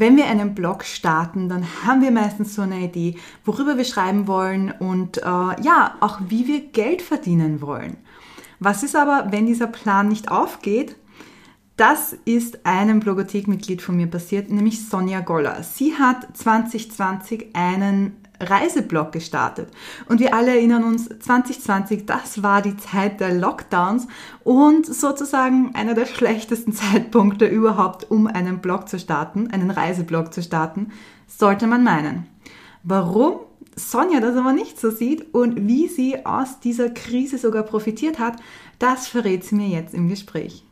Wenn wir einen Blog starten, dann haben wir meistens so eine Idee, worüber wir schreiben wollen und äh, ja, auch wie wir Geld verdienen wollen. Was ist aber, wenn dieser Plan nicht aufgeht? Das ist einem Blogothek-Mitglied von mir passiert, nämlich Sonja Goller. Sie hat 2020 einen Reiseblog gestartet. Und wir alle erinnern uns, 2020, das war die Zeit der Lockdowns und sozusagen einer der schlechtesten Zeitpunkte überhaupt, um einen Blog zu starten, einen Reiseblog zu starten, sollte man meinen. Warum Sonja das aber nicht so sieht und wie sie aus dieser Krise sogar profitiert hat, das verrät sie mir jetzt im Gespräch.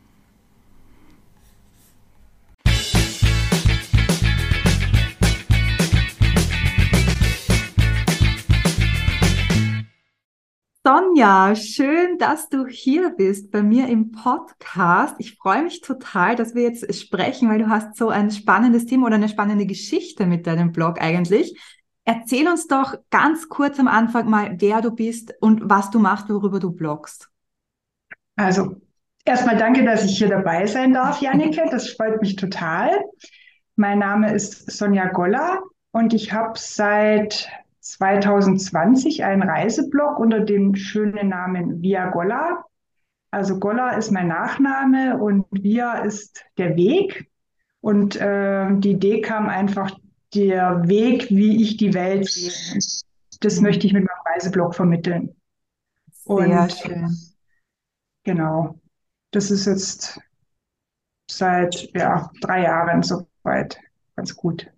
Sonja, schön, dass du hier bist bei mir im Podcast. Ich freue mich total, dass wir jetzt sprechen, weil du hast so ein spannendes Thema oder eine spannende Geschichte mit deinem Blog eigentlich. Erzähl uns doch ganz kurz am Anfang mal, wer du bist und was du machst, worüber du bloggst. Also, erstmal danke, dass ich hier dabei sein darf, Jannike. Das freut mich total. Mein Name ist Sonja Goller und ich habe seit 2020 einen Reiseblog unter dem schönen Namen Via Golla. Also Golla ist mein Nachname und Via ist der Weg. Und äh, die Idee kam einfach der Weg, wie ich die Welt sehe. Das mhm. möchte ich mit meinem Reiseblog vermitteln. Sehr und, schön. Genau. Das ist jetzt seit ja, drei Jahren soweit ganz gut.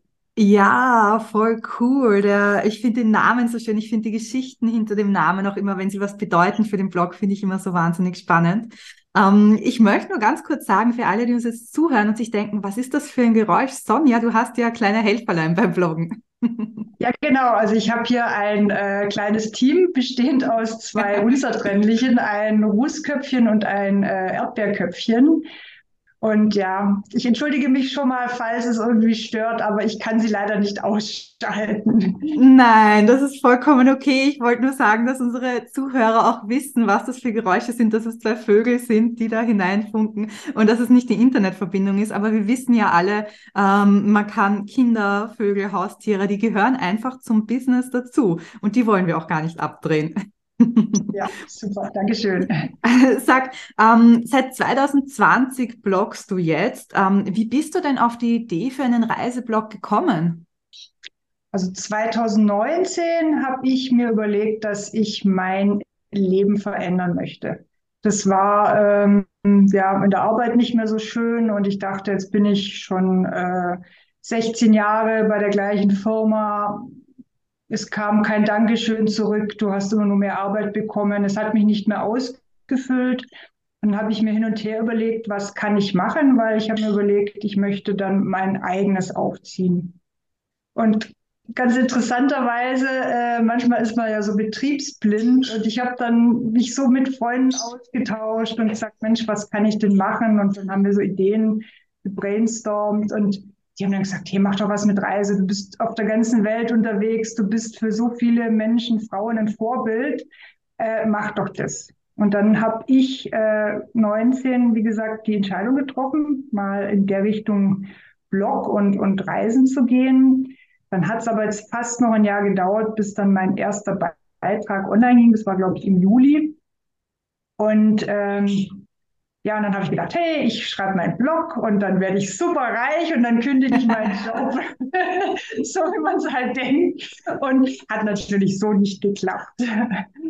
Ja, voll cool. Der, ich finde den Namen so schön. Ich finde die Geschichten hinter dem Namen auch immer, wenn sie was bedeuten für den Blog, finde ich immer so wahnsinnig spannend. Ähm, ich möchte nur ganz kurz sagen, für alle, die uns jetzt zuhören und sich denken, was ist das für ein Geräusch? Sonja, du hast ja kleine Helferlein beim Bloggen. Ja, genau. Also ich habe hier ein äh, kleines Team bestehend aus zwei unzertrennlichen, ein Rußköpfchen und ein äh, Erdbeerköpfchen. Und ja, ich entschuldige mich schon mal, falls es irgendwie stört, aber ich kann sie leider nicht ausschalten. Nein, das ist vollkommen okay. Ich wollte nur sagen, dass unsere Zuhörer auch wissen, was das für Geräusche sind, dass es zwei Vögel sind, die da hineinfunken und dass es nicht die Internetverbindung ist. Aber wir wissen ja alle, ähm, man kann Kinder, Vögel, Haustiere, die gehören einfach zum Business dazu und die wollen wir auch gar nicht abdrehen. Ja, super, Dankeschön. Sag, ähm, seit 2020 bloggst du jetzt. Ähm, wie bist du denn auf die Idee für einen Reiseblog gekommen? Also 2019 habe ich mir überlegt, dass ich mein Leben verändern möchte. Das war ähm, ja in der Arbeit nicht mehr so schön und ich dachte, jetzt bin ich schon äh, 16 Jahre bei der gleichen Firma, es kam kein Dankeschön zurück, du hast immer nur mehr Arbeit bekommen, es hat mich nicht mehr ausgefüllt. Dann habe ich mir hin und her überlegt, was kann ich machen, weil ich habe mir überlegt, ich möchte dann mein eigenes aufziehen. Und ganz interessanterweise, äh, manchmal ist man ja so betriebsblind und ich habe dann mich so mit Freunden ausgetauscht und gesagt, Mensch, was kann ich denn machen? Und dann haben wir so Ideen gebrainstormt und die haben dann gesagt, hey, mach doch was mit Reise. Du bist auf der ganzen Welt unterwegs. Du bist für so viele Menschen, Frauen ein Vorbild. Äh, mach doch das. Und dann habe ich äh, 19, wie gesagt, die Entscheidung getroffen, mal in der Richtung Blog und, und Reisen zu gehen. Dann hat es aber jetzt fast noch ein Jahr gedauert, bis dann mein erster Beitrag online ging. Das war, glaube ich, im Juli. Und ähm, ja, und dann habe ich gedacht, hey, ich schreibe meinen Blog und dann werde ich super reich und dann kündige ich meinen Job. so wie man es halt denkt. Und hat natürlich so nicht geklappt.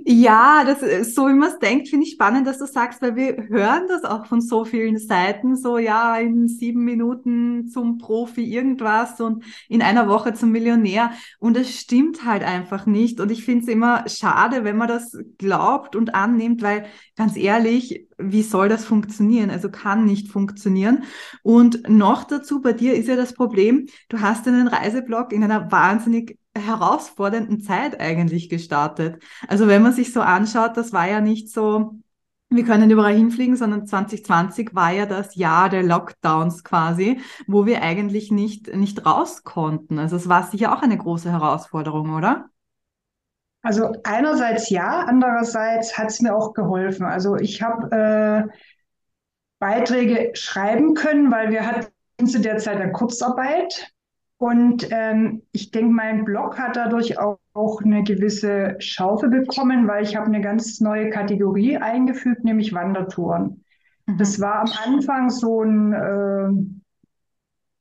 Ja, das ist so wie man es denkt, finde ich spannend, dass du sagst, weil wir hören das auch von so vielen Seiten, so ja, in sieben Minuten zum Profi irgendwas und in einer Woche zum Millionär. Und es stimmt halt einfach nicht. Und ich finde es immer schade, wenn man das glaubt und annimmt, weil ganz ehrlich, wie soll das funktionieren? Also kann nicht funktionieren. Und noch dazu, bei dir ist ja das Problem, du hast einen Reiseblog in einer wahnsinnig herausfordernden Zeit eigentlich gestartet. Also wenn man sich so anschaut, das war ja nicht so, wir können überall hinfliegen, sondern 2020 war ja das Jahr der Lockdowns quasi, wo wir eigentlich nicht, nicht raus konnten. Also es war sicher auch eine große Herausforderung, oder? Also einerseits ja, andererseits hat es mir auch geholfen. Also ich habe äh, Beiträge schreiben können, weil wir hatten zu der Zeit eine Kurzarbeit. Und ähm, ich denke, mein Blog hat dadurch auch, auch eine gewisse Schaufe bekommen, weil ich habe eine ganz neue Kategorie eingefügt, nämlich Wandertouren. Mhm. Das war am Anfang so ein, äh,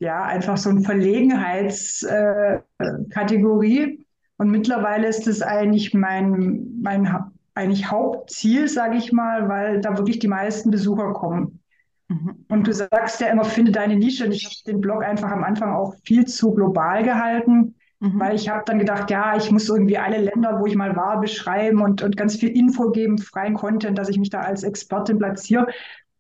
ja, einfach so ein Verlegenheitskategorie. Äh, und mittlerweile ist es eigentlich mein, mein eigentlich Hauptziel, sage ich mal, weil da wirklich die meisten Besucher kommen. Mhm. Und du sagst ja immer, finde deine Nische. Und ich habe den Blog einfach am Anfang auch viel zu global gehalten, mhm. weil ich habe dann gedacht, ja, ich muss irgendwie alle Länder, wo ich mal war, beschreiben und, und ganz viel Info geben, freien Content, dass ich mich da als Expertin platziere.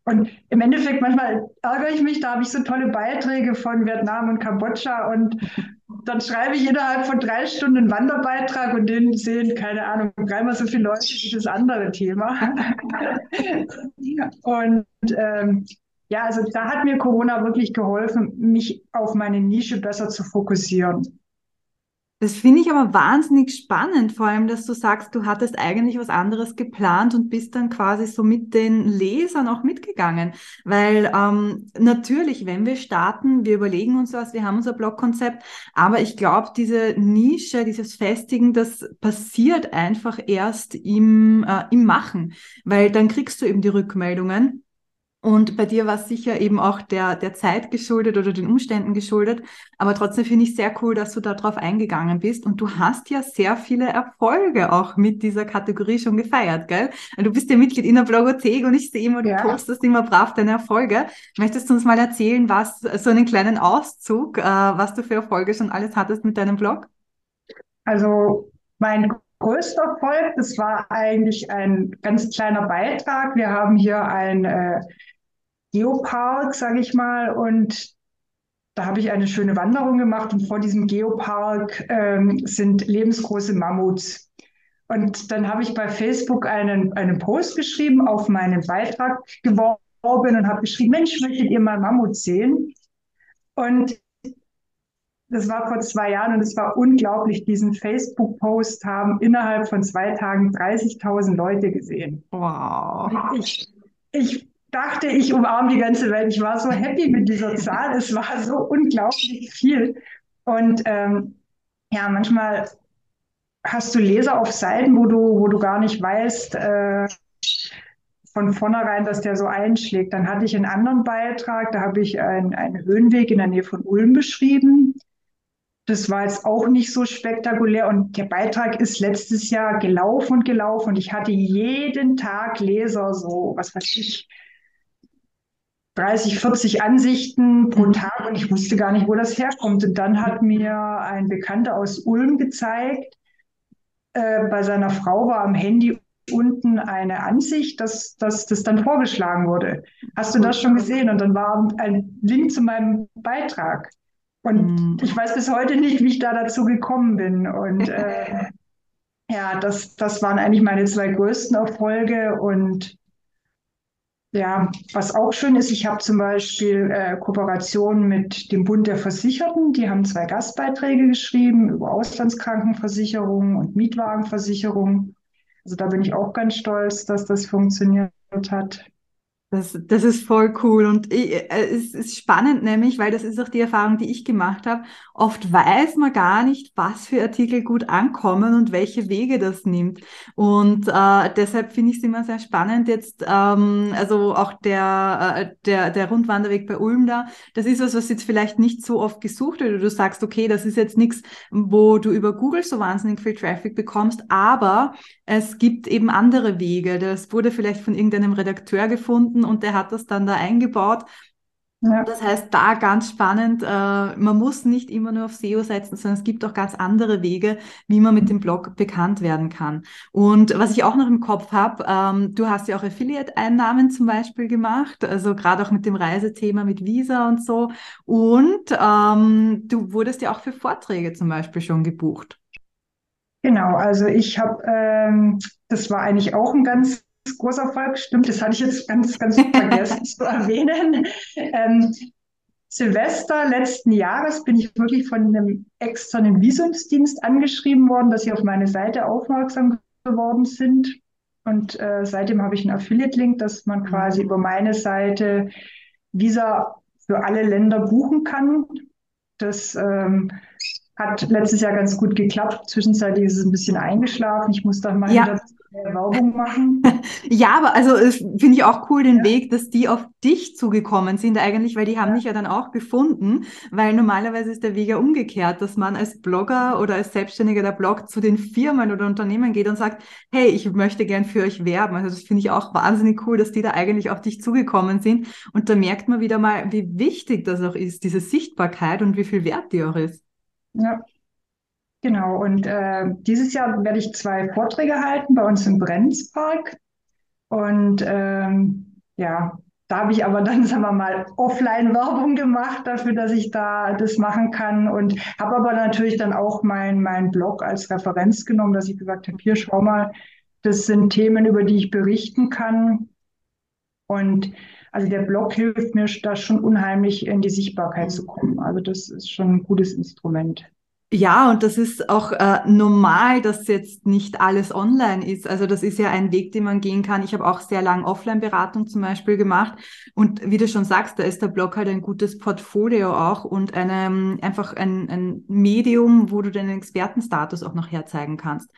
Und im Endeffekt, manchmal ärgere ich mich, da habe ich so tolle Beiträge von Vietnam und Kambodscha und dann schreibe ich innerhalb von drei Stunden einen Wanderbeitrag und den sehen, keine Ahnung, dreimal so viele Leute wie das andere Thema. und ähm, ja, also da hat mir Corona wirklich geholfen, mich auf meine Nische besser zu fokussieren. Das finde ich aber wahnsinnig spannend, vor allem, dass du sagst, du hattest eigentlich was anderes geplant und bist dann quasi so mit den Lesern auch mitgegangen. Weil ähm, natürlich, wenn wir starten, wir überlegen uns was, wir haben unser Blogkonzept, aber ich glaube, diese Nische, dieses Festigen, das passiert einfach erst im, äh, im Machen, weil dann kriegst du eben die Rückmeldungen und bei dir war es sicher eben auch der, der Zeit geschuldet oder den Umständen geschuldet. Aber trotzdem finde ich sehr cool, dass du darauf eingegangen bist. Und du hast ja sehr viele Erfolge auch mit dieser Kategorie schon gefeiert, gell? Du bist ja Mitglied in der Blogothek und ich sehe immer, du ja. postest immer brav deine Erfolge. Möchtest du uns mal erzählen, was, so einen kleinen Auszug, äh, was du für Erfolge schon alles hattest mit deinem Blog? Also mein größter Erfolg, das war eigentlich ein ganz kleiner Beitrag. Wir haben hier ein äh, Geopark, sage ich mal, und da habe ich eine schöne Wanderung gemacht und vor diesem Geopark ähm, sind lebensgroße Mammuts. Und dann habe ich bei Facebook einen, einen Post geschrieben, auf meinen Beitrag geworben und habe geschrieben, Mensch, möchtet ihr mal Mammut sehen? Und das war vor zwei Jahren und es war unglaublich. Diesen Facebook-Post haben innerhalb von zwei Tagen 30.000 Leute gesehen. Wow. Ich, ich dachte, ich umarme die ganze Welt. Ich war so happy mit dieser Zahl. Es war so unglaublich viel. Und ähm, ja, manchmal hast du Leser auf Seiten, wo du, wo du gar nicht weißt, äh, von vornherein, dass der so einschlägt. Dann hatte ich einen anderen Beitrag, da habe ich einen, einen Höhenweg in der Nähe von Ulm beschrieben. Das war jetzt auch nicht so spektakulär und der Beitrag ist letztes Jahr gelaufen und gelaufen und ich hatte jeden Tag Leser, so was weiß ich, 30, 40 Ansichten pro mhm. Tag und ich wusste gar nicht, wo das herkommt. Und dann hat mir ein Bekannter aus Ulm gezeigt, äh, bei seiner Frau war am Handy unten eine Ansicht, dass, dass das dann vorgeschlagen wurde. Hast du das schon gesehen? Und dann war ein Link zu meinem Beitrag. Und mhm. ich weiß bis heute nicht, wie ich da dazu gekommen bin. Und äh, ja, das, das waren eigentlich meine zwei größten Erfolge. Und ja, was auch schön ist, ich habe zum Beispiel äh, Kooperationen mit dem Bund der Versicherten. Die haben zwei Gastbeiträge geschrieben über Auslandskrankenversicherung und Mietwagenversicherung. Also da bin ich auch ganz stolz, dass das funktioniert hat. Das, das ist voll cool und ich, äh, es ist spannend nämlich, weil das ist auch die Erfahrung, die ich gemacht habe. Oft weiß man gar nicht, was für Artikel gut ankommen und welche Wege das nimmt. Und äh, deshalb finde ich es immer sehr spannend jetzt, ähm, also auch der, äh, der, der Rundwanderweg bei Ulm da, das ist was, was jetzt vielleicht nicht so oft gesucht wird. Du sagst, okay, das ist jetzt nichts, wo du über Google so wahnsinnig viel Traffic bekommst, aber es gibt eben andere Wege. Das wurde vielleicht von irgendeinem Redakteur gefunden gefunden und der hat das dann da eingebaut. Ja. Das heißt, da ganz spannend, äh, man muss nicht immer nur auf SEO setzen, sondern es gibt auch ganz andere Wege, wie man mit dem Blog bekannt werden kann. Und was ich auch noch im Kopf habe, ähm, du hast ja auch Affiliate-Einnahmen zum Beispiel gemacht, also gerade auch mit dem Reisethema mit Visa und so. Und ähm, du wurdest ja auch für Vorträge zum Beispiel schon gebucht. Genau, also ich habe, ähm, das war eigentlich auch ein ganz großer Erfolg, stimmt, das hatte ich jetzt ganz, ganz vergessen zu erwähnen. Ähm, Silvester letzten Jahres bin ich wirklich von einem externen Visumsdienst angeschrieben worden, dass sie auf meine Seite aufmerksam geworden sind. Und äh, seitdem habe ich einen Affiliate-Link, dass man quasi über meine Seite Visa für alle Länder buchen kann. Das ähm, hat letztes Jahr ganz gut geklappt. Zwischenzeitlich ist es ein bisschen eingeschlafen. Ich muss da mal ja. wieder Werbung machen. ja, aber also finde ich auch cool den ja. Weg, dass die auf dich zugekommen sind eigentlich, weil die haben ja. dich ja dann auch gefunden, weil normalerweise ist der Weg ja umgekehrt, dass man als Blogger oder als Selbstständiger der Blog zu den Firmen oder Unternehmen geht und sagt, hey, ich möchte gern für euch werben. Also das finde ich auch wahnsinnig cool, dass die da eigentlich auf dich zugekommen sind. Und da merkt man wieder mal, wie wichtig das auch ist, diese Sichtbarkeit und wie viel wert die auch ist. Ja, Genau, und äh, dieses Jahr werde ich zwei Vorträge halten bei uns im Brenzpark. Und ähm, ja, da habe ich aber dann, sagen wir mal, Offline-Werbung gemacht dafür, dass ich da das machen kann und habe aber natürlich dann auch mein, mein Blog als Referenz genommen, dass ich gesagt habe, hier schau mal, das sind Themen, über die ich berichten kann. Und also der Blog hilft mir da schon unheimlich in die Sichtbarkeit zu kommen. Also das ist schon ein gutes Instrument. Ja, und das ist auch äh, normal, dass jetzt nicht alles online ist. Also das ist ja ein Weg, den man gehen kann. Ich habe auch sehr lange Offline-Beratung zum Beispiel gemacht. Und wie du schon sagst, da ist der Blog halt ein gutes Portfolio auch und eine, einfach ein, ein Medium, wo du deinen Expertenstatus auch noch herzeigen kannst.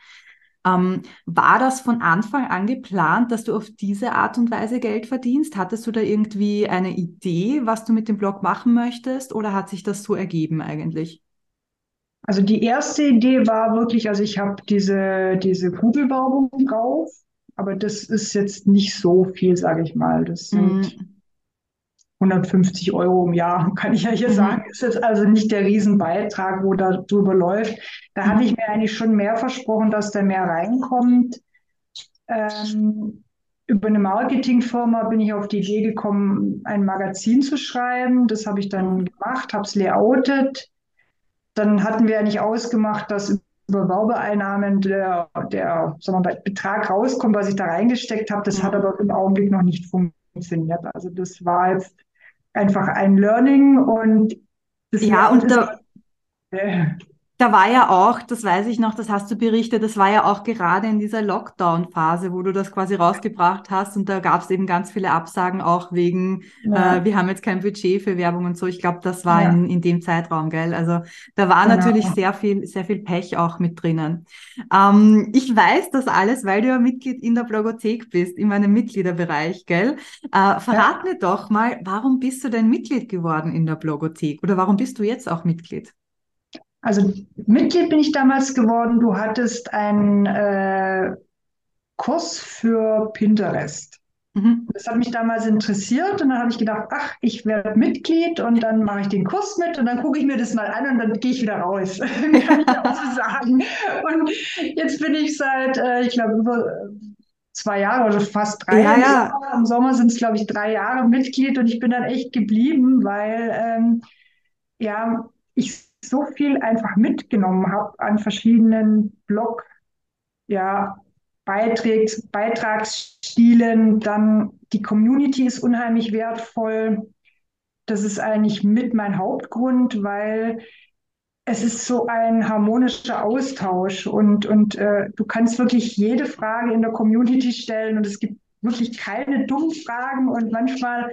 Ähm, war das von Anfang an geplant, dass du auf diese Art und Weise Geld verdienst? Hattest du da irgendwie eine Idee, was du mit dem Blog machen möchtest oder hat sich das so ergeben eigentlich? Also die erste Idee war wirklich, also ich habe diese, diese Kugelwerbung drauf, aber das ist jetzt nicht so viel, sage ich mal. Das sind mm. 150 Euro im Jahr, kann ich ja hier mm. sagen. Ist jetzt also nicht der Riesenbeitrag, wo da drüber läuft. Da hatte ich mir eigentlich schon mehr versprochen, dass da mehr reinkommt. Ähm, über eine Marketingfirma bin ich auf die Idee gekommen, ein Magazin zu schreiben. Das habe ich dann gemacht, habe es layoutet dann hatten wir ja nicht ausgemacht, dass über Werbeeinnahmen der, der sagen wir, Betrag rauskommt, was ich da reingesteckt habe. Das hat aber im Augenblick noch nicht funktioniert. Also das war jetzt einfach ein Learning und ja, und da, äh, da war ja auch, das weiß ich noch, das hast du berichtet, das war ja auch gerade in dieser Lockdown-Phase, wo du das quasi rausgebracht hast und da gab es eben ganz viele Absagen auch wegen, ja. äh, wir haben jetzt kein Budget für Werbung und so. Ich glaube, das war ja. in, in dem Zeitraum, gell? Also da war genau. natürlich sehr viel, sehr viel Pech auch mit drinnen. Ähm, ich weiß das alles, weil du ja Mitglied in der Blogothek bist, in meinem Mitgliederbereich, gell? Äh, verrat ja. mir doch mal, warum bist du denn Mitglied geworden in der Blogothek oder warum bist du jetzt auch Mitglied? Also Mitglied bin ich damals geworden. Du hattest einen äh, Kurs für Pinterest. Mhm. Das hat mich damals interessiert und dann habe ich gedacht, ach, ich werde Mitglied und dann mache ich den Kurs mit und dann gucke ich mir das mal an und dann gehe ich wieder raus, kann ich auch so sagen. Und jetzt bin ich seit, äh, ich glaube, über zwei Jahre oder fast drei ja, Ja. Im Sommer sind es, glaube ich, drei Jahre Mitglied und ich bin dann echt geblieben, weil ähm, ja, ich so viel einfach mitgenommen habe an verschiedenen Blog, ja, Beitrags, Beitragsstilen. Dann die Community ist unheimlich wertvoll. Das ist eigentlich mit mein Hauptgrund, weil es ist so ein harmonischer Austausch und, und äh, du kannst wirklich jede Frage in der Community stellen und es gibt wirklich keine dummen Fragen und manchmal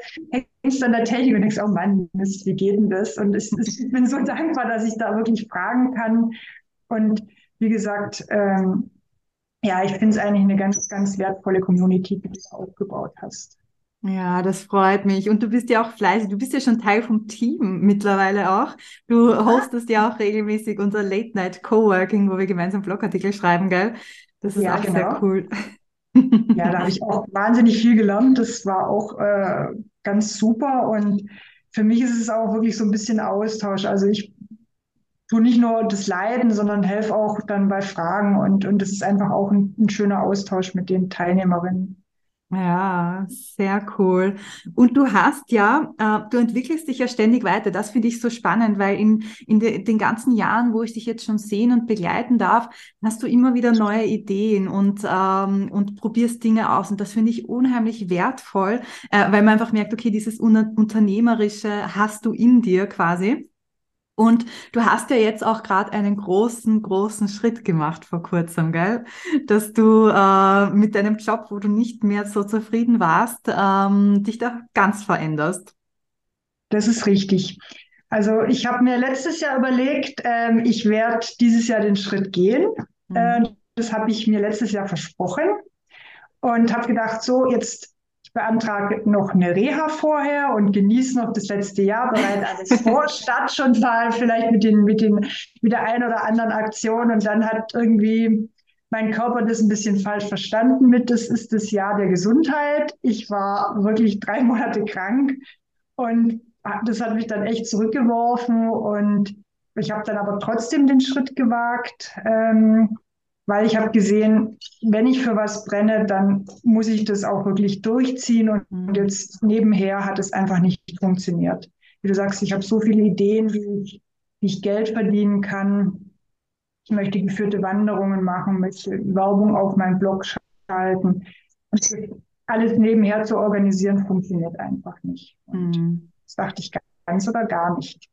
hängst du an der Technik und denkst, oh Mann, Mist, wie geht denn das? Und ich, ich bin so dankbar, dass ich da wirklich fragen kann. Und wie gesagt, ähm, ja, ich finde es eigentlich eine ganz, ganz wertvolle Community, die du aufgebaut hast. Ja, das freut mich. Und du bist ja auch fleißig. Du bist ja schon Teil vom Team mittlerweile auch. Du hostest ja auch regelmäßig unser Late Night Coworking, wo wir gemeinsam Blogartikel schreiben, gell? Das ist ja, auch genau. sehr cool. Ja, da habe ich auch wahnsinnig viel gelernt. Das war auch äh, ganz super. Und für mich ist es auch wirklich so ein bisschen Austausch. Also ich tue nicht nur das Leiden, sondern helfe auch dann bei Fragen. Und, und das ist einfach auch ein, ein schöner Austausch mit den Teilnehmerinnen. Ja, sehr cool. Und du hast ja, äh, du entwickelst dich ja ständig weiter. Das finde ich so spannend, weil in, in de, den ganzen Jahren, wo ich dich jetzt schon sehen und begleiten darf, hast du immer wieder neue Ideen und, ähm, und probierst Dinge aus. Und das finde ich unheimlich wertvoll, äh, weil man einfach merkt, okay, dieses Unternehmerische hast du in dir quasi. Und du hast ja jetzt auch gerade einen großen, großen Schritt gemacht vor kurzem, gell? Dass du äh, mit deinem Job, wo du nicht mehr so zufrieden warst, ähm, dich da ganz veränderst. Das ist richtig. Also ich habe mir letztes Jahr überlegt, ähm, ich werde dieses Jahr den Schritt gehen. Mhm. Äh, das habe ich mir letztes Jahr versprochen und habe gedacht, so jetzt ich beantrage noch eine Reha vorher und genieße noch das letzte Jahr, bereite alles vor, start schon mal vielleicht mit, den, mit, den, mit der einen oder anderen Aktion und dann hat irgendwie mein Körper das ein bisschen falsch verstanden mit, das ist das Jahr der Gesundheit. Ich war wirklich drei Monate krank und das hat mich dann echt zurückgeworfen und ich habe dann aber trotzdem den Schritt gewagt, ähm, weil ich habe gesehen, wenn ich für was brenne, dann muss ich das auch wirklich durchziehen und mhm. jetzt nebenher hat es einfach nicht funktioniert. Wie du sagst, ich habe so viele Ideen, wie ich, wie ich Geld verdienen kann. Ich möchte geführte Wanderungen machen, möchte Werbung auf meinen Blog schalten. Und alles nebenher zu organisieren, funktioniert einfach nicht. Und mhm. das dachte ich ganz oder gar nicht.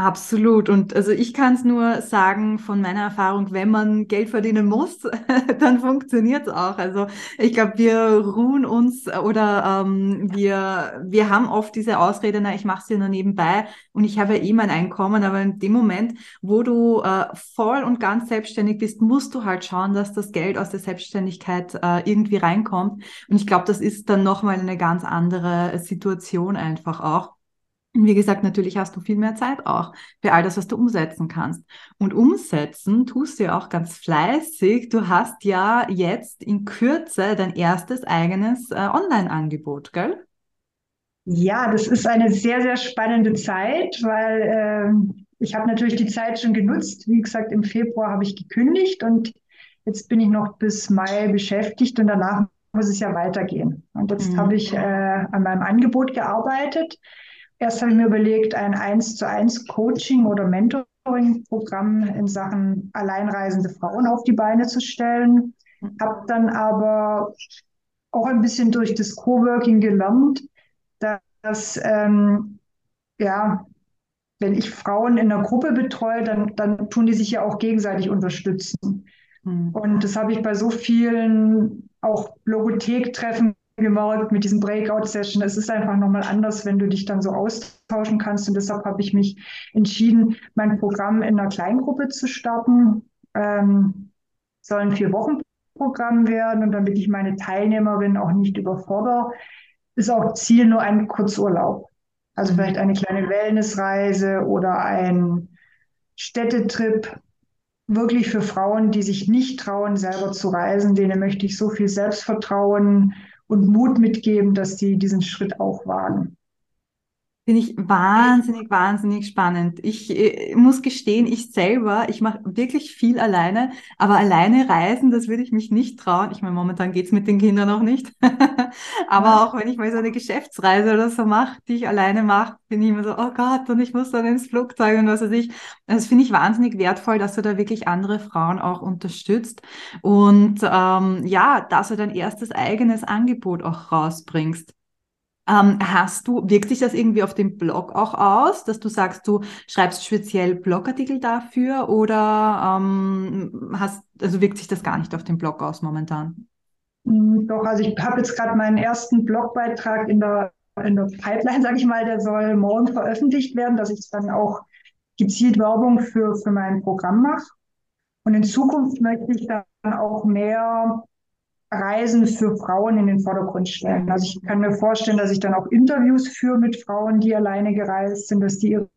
Absolut. Und also ich kann es nur sagen von meiner Erfahrung, wenn man Geld verdienen muss, dann funktioniert es auch. Also ich glaube, wir ruhen uns oder ähm, wir, wir haben oft diese Ausrede, na, ich mache es ja nur nebenbei und ich habe ja eh mein Einkommen. Aber in dem Moment, wo du äh, voll und ganz selbstständig bist, musst du halt schauen, dass das Geld aus der Selbstständigkeit äh, irgendwie reinkommt. Und ich glaube, das ist dann nochmal eine ganz andere Situation einfach auch. Und wie gesagt, natürlich hast du viel mehr Zeit auch für all das, was du umsetzen kannst. Und umsetzen tust du ja auch ganz fleißig. Du hast ja jetzt in Kürze dein erstes eigenes äh, Online-Angebot, gell? Ja, das ist eine sehr, sehr spannende Zeit, weil äh, ich habe natürlich die Zeit schon genutzt. Wie gesagt, im Februar habe ich gekündigt und jetzt bin ich noch bis Mai beschäftigt und danach muss es ja weitergehen. Und jetzt mhm. habe ich äh, an meinem Angebot gearbeitet Erst habe ich mir überlegt, ein 1 zu 1 Coaching oder Mentoring-Programm in Sachen alleinreisende Frauen auf die Beine zu stellen. Habe dann aber auch ein bisschen durch das Coworking gelernt, dass ähm, ja, wenn ich Frauen in einer Gruppe betreue, dann, dann tun die sich ja auch gegenseitig unterstützen. Mhm. Und das habe ich bei so vielen auch Logothek-Treffen gemerkt mit diesen Breakout-Session. Es ist einfach nochmal anders, wenn du dich dann so austauschen kannst. Und deshalb habe ich mich entschieden, mein Programm in einer Kleingruppe zu starten. Ähm, soll ein Vier-Wochen-Programm werden und damit ich meine Teilnehmerin auch nicht überfordere, ist auch Ziel nur ein Kurzurlaub. Also vielleicht eine kleine Wellnessreise oder ein Städtetrip, wirklich für Frauen, die sich nicht trauen, selber zu reisen. Denen möchte ich so viel Selbstvertrauen und Mut mitgeben, dass die diesen Schritt auch wagen. Finde ich wahnsinnig, wahnsinnig spannend. Ich äh, muss gestehen, ich selber, ich mache wirklich viel alleine, aber alleine reisen, das würde ich mich nicht trauen. Ich meine, momentan geht's mit den Kindern noch nicht. aber ja. auch wenn ich mal so eine Geschäftsreise oder so mache, die ich alleine mache, bin ich immer so, oh Gott, und ich muss dann ins Flugzeug und was weiß ich. Das finde ich wahnsinnig wertvoll, dass du da wirklich andere Frauen auch unterstützt. Und ähm, ja, dass du dein erstes eigenes Angebot auch rausbringst. Ähm, hast du, wirkt sich das irgendwie auf dem Blog auch aus, dass du sagst, du schreibst speziell Blogartikel dafür oder ähm, hast, also wirkt sich das gar nicht auf dem Blog aus momentan? Hm, doch, also ich habe jetzt gerade meinen ersten Blogbeitrag in der, in der Pipeline, sage ich mal, der soll morgen veröffentlicht werden, dass ich dann auch gezielt Werbung für, für mein Programm mache. Und in Zukunft möchte ich dann auch mehr Reisen für Frauen in den Vordergrund stellen. Also ich kann mir vorstellen, dass ich dann auch Interviews führe mit Frauen, die alleine gereist sind, dass die ihre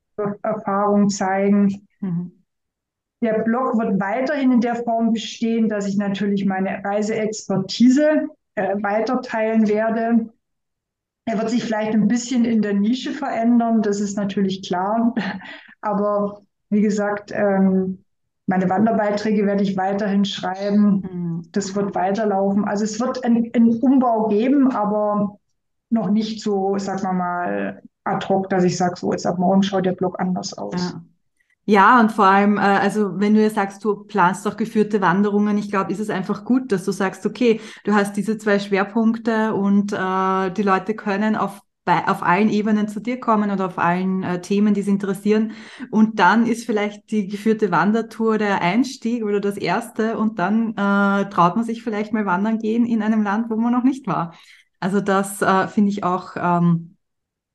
Erfahrungen zeigen. Mhm. Der Blog wird weiterhin in der Form bestehen, dass ich natürlich meine Reiseexpertise äh, weiter teilen werde. Er wird sich vielleicht ein bisschen in der Nische verändern, das ist natürlich klar. Aber wie gesagt, ähm, meine Wanderbeiträge werde ich weiterhin schreiben. Mhm. Das wird weiterlaufen. Also es wird einen, Umbau geben, aber noch nicht so, sagen wir mal, ad hoc, dass ich sage, so jetzt ab morgen schaut der Blog anders aus. Ja. Ja, und vor allem, äh, also wenn du ja sagst, du planst auch geführte Wanderungen, ich glaube, ist es einfach gut, dass du sagst, okay, du hast diese zwei Schwerpunkte und äh, die Leute können auf bei, auf allen Ebenen zu dir kommen oder auf allen äh, Themen, die sie interessieren. Und dann ist vielleicht die geführte Wandertour der Einstieg oder das erste und dann äh, traut man sich vielleicht mal wandern gehen in einem Land, wo man noch nicht war. Also das äh, finde ich auch ähm,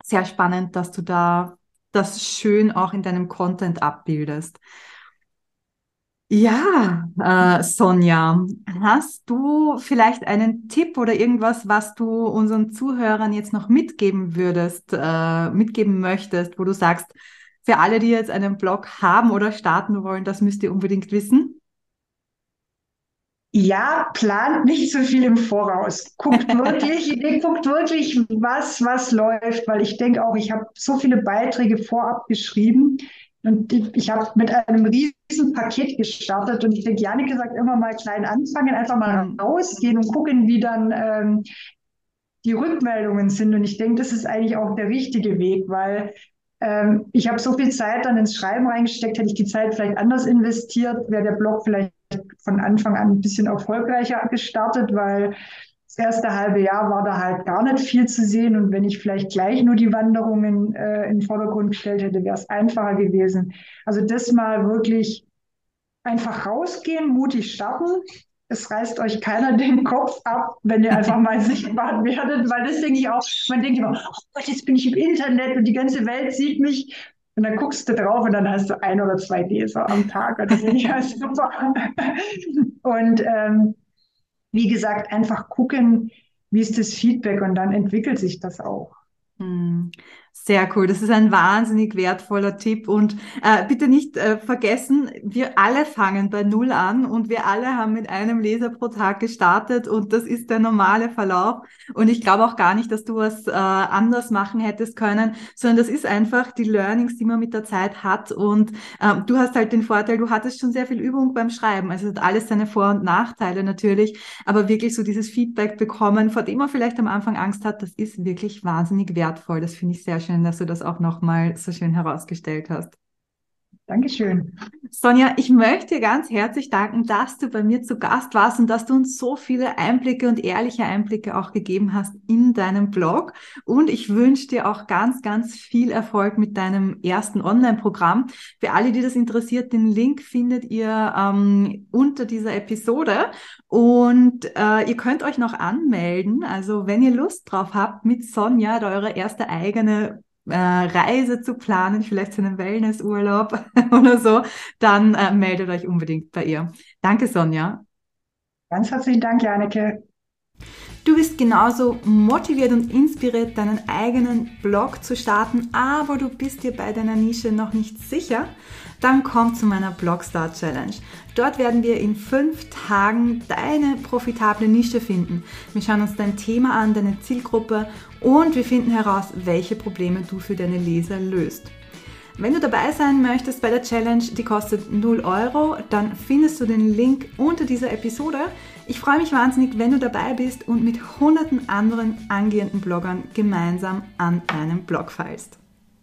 sehr spannend, dass du da das schön auch in deinem Content abbildest. Ja, äh, Sonja, hast du vielleicht einen Tipp oder irgendwas, was du unseren Zuhörern jetzt noch mitgeben würdest, äh, mitgeben möchtest, wo du sagst, für alle, die jetzt einen Blog haben oder starten wollen, das müsst ihr unbedingt wissen? Ja, plant nicht so viel im Voraus. Guckt wirklich, guckt wirklich, was, was läuft, weil ich denke auch, ich habe so viele Beiträge vorab geschrieben und ich, ich habe mit einem riesen Paket gestartet und ich denke, Janneke sagt immer mal klein anfangen, einfach mal rausgehen und gucken, wie dann ähm, die Rückmeldungen sind. Und ich denke, das ist eigentlich auch der richtige Weg, weil ähm, ich habe so viel Zeit dann ins Schreiben reingesteckt, hätte ich die Zeit vielleicht anders investiert, wäre der Blog vielleicht von Anfang an ein bisschen erfolgreicher gestartet, weil das erste halbe Jahr war da halt gar nicht viel zu sehen. Und wenn ich vielleicht gleich nur die Wanderungen äh, in den Vordergrund gestellt hätte, wäre es einfacher gewesen. Also das mal wirklich einfach rausgehen, mutig starten. Es reißt euch keiner den Kopf ab, wenn ihr einfach mal sichtbar werdet, weil das denke ich auch, man denkt immer, oh Gott, jetzt bin ich im Internet und die ganze Welt sieht mich. Und dann guckst du drauf und dann hast du ein oder zwei Leser am Tag. Und das finde ich ja super. Und ähm, wie gesagt, einfach gucken, wie ist das Feedback und dann entwickelt sich das auch. Sehr cool. Das ist ein wahnsinnig wertvoller Tipp. Und äh, bitte nicht äh, vergessen, wir alle fangen bei Null an und wir alle haben mit einem Leser pro Tag gestartet und das ist der normale Verlauf. Und ich glaube auch gar nicht, dass du was äh, anders machen hättest können, sondern das ist einfach die Learnings, die man mit der Zeit hat. Und ähm, du hast halt den Vorteil, du hattest schon sehr viel Übung beim Schreiben. Also es hat alles seine Vor- und Nachteile natürlich, aber wirklich so dieses Feedback bekommen, vor dem man vielleicht am Anfang Angst hat, das ist wirklich wahnsinnig wertvoll. Das finde ich sehr schön schön, dass du das auch nochmal so schön herausgestellt hast. Dankeschön. Sonja, ich möchte dir ganz herzlich danken, dass du bei mir zu Gast warst und dass du uns so viele Einblicke und ehrliche Einblicke auch gegeben hast in deinem Blog. Und ich wünsche dir auch ganz, ganz viel Erfolg mit deinem ersten Online-Programm. Für alle, die das interessiert, den Link findet ihr ähm, unter dieser Episode. Und äh, ihr könnt euch noch anmelden. Also wenn ihr Lust drauf habt, mit Sonja eure erste eigene äh, Reise zu planen, vielleicht zu einem Wellnessurlaub oder so, dann äh, meldet euch unbedingt bei ihr. Danke, Sonja. Ganz herzlichen Dank, Janeke. Du bist genauso motiviert und inspiriert, deinen eigenen Blog zu starten, aber du bist dir bei deiner Nische noch nicht sicher? Dann komm zu meiner Blogstar Challenge. Dort werden wir in fünf Tagen deine profitable Nische finden. Wir schauen uns dein Thema an, deine Zielgruppe und wir finden heraus, welche Probleme du für deine Leser löst. Wenn du dabei sein möchtest bei der Challenge, die kostet 0 Euro, dann findest du den Link unter dieser Episode. Ich freue mich wahnsinnig, wenn du dabei bist und mit hunderten anderen angehenden Bloggern gemeinsam an einem Blog feilst.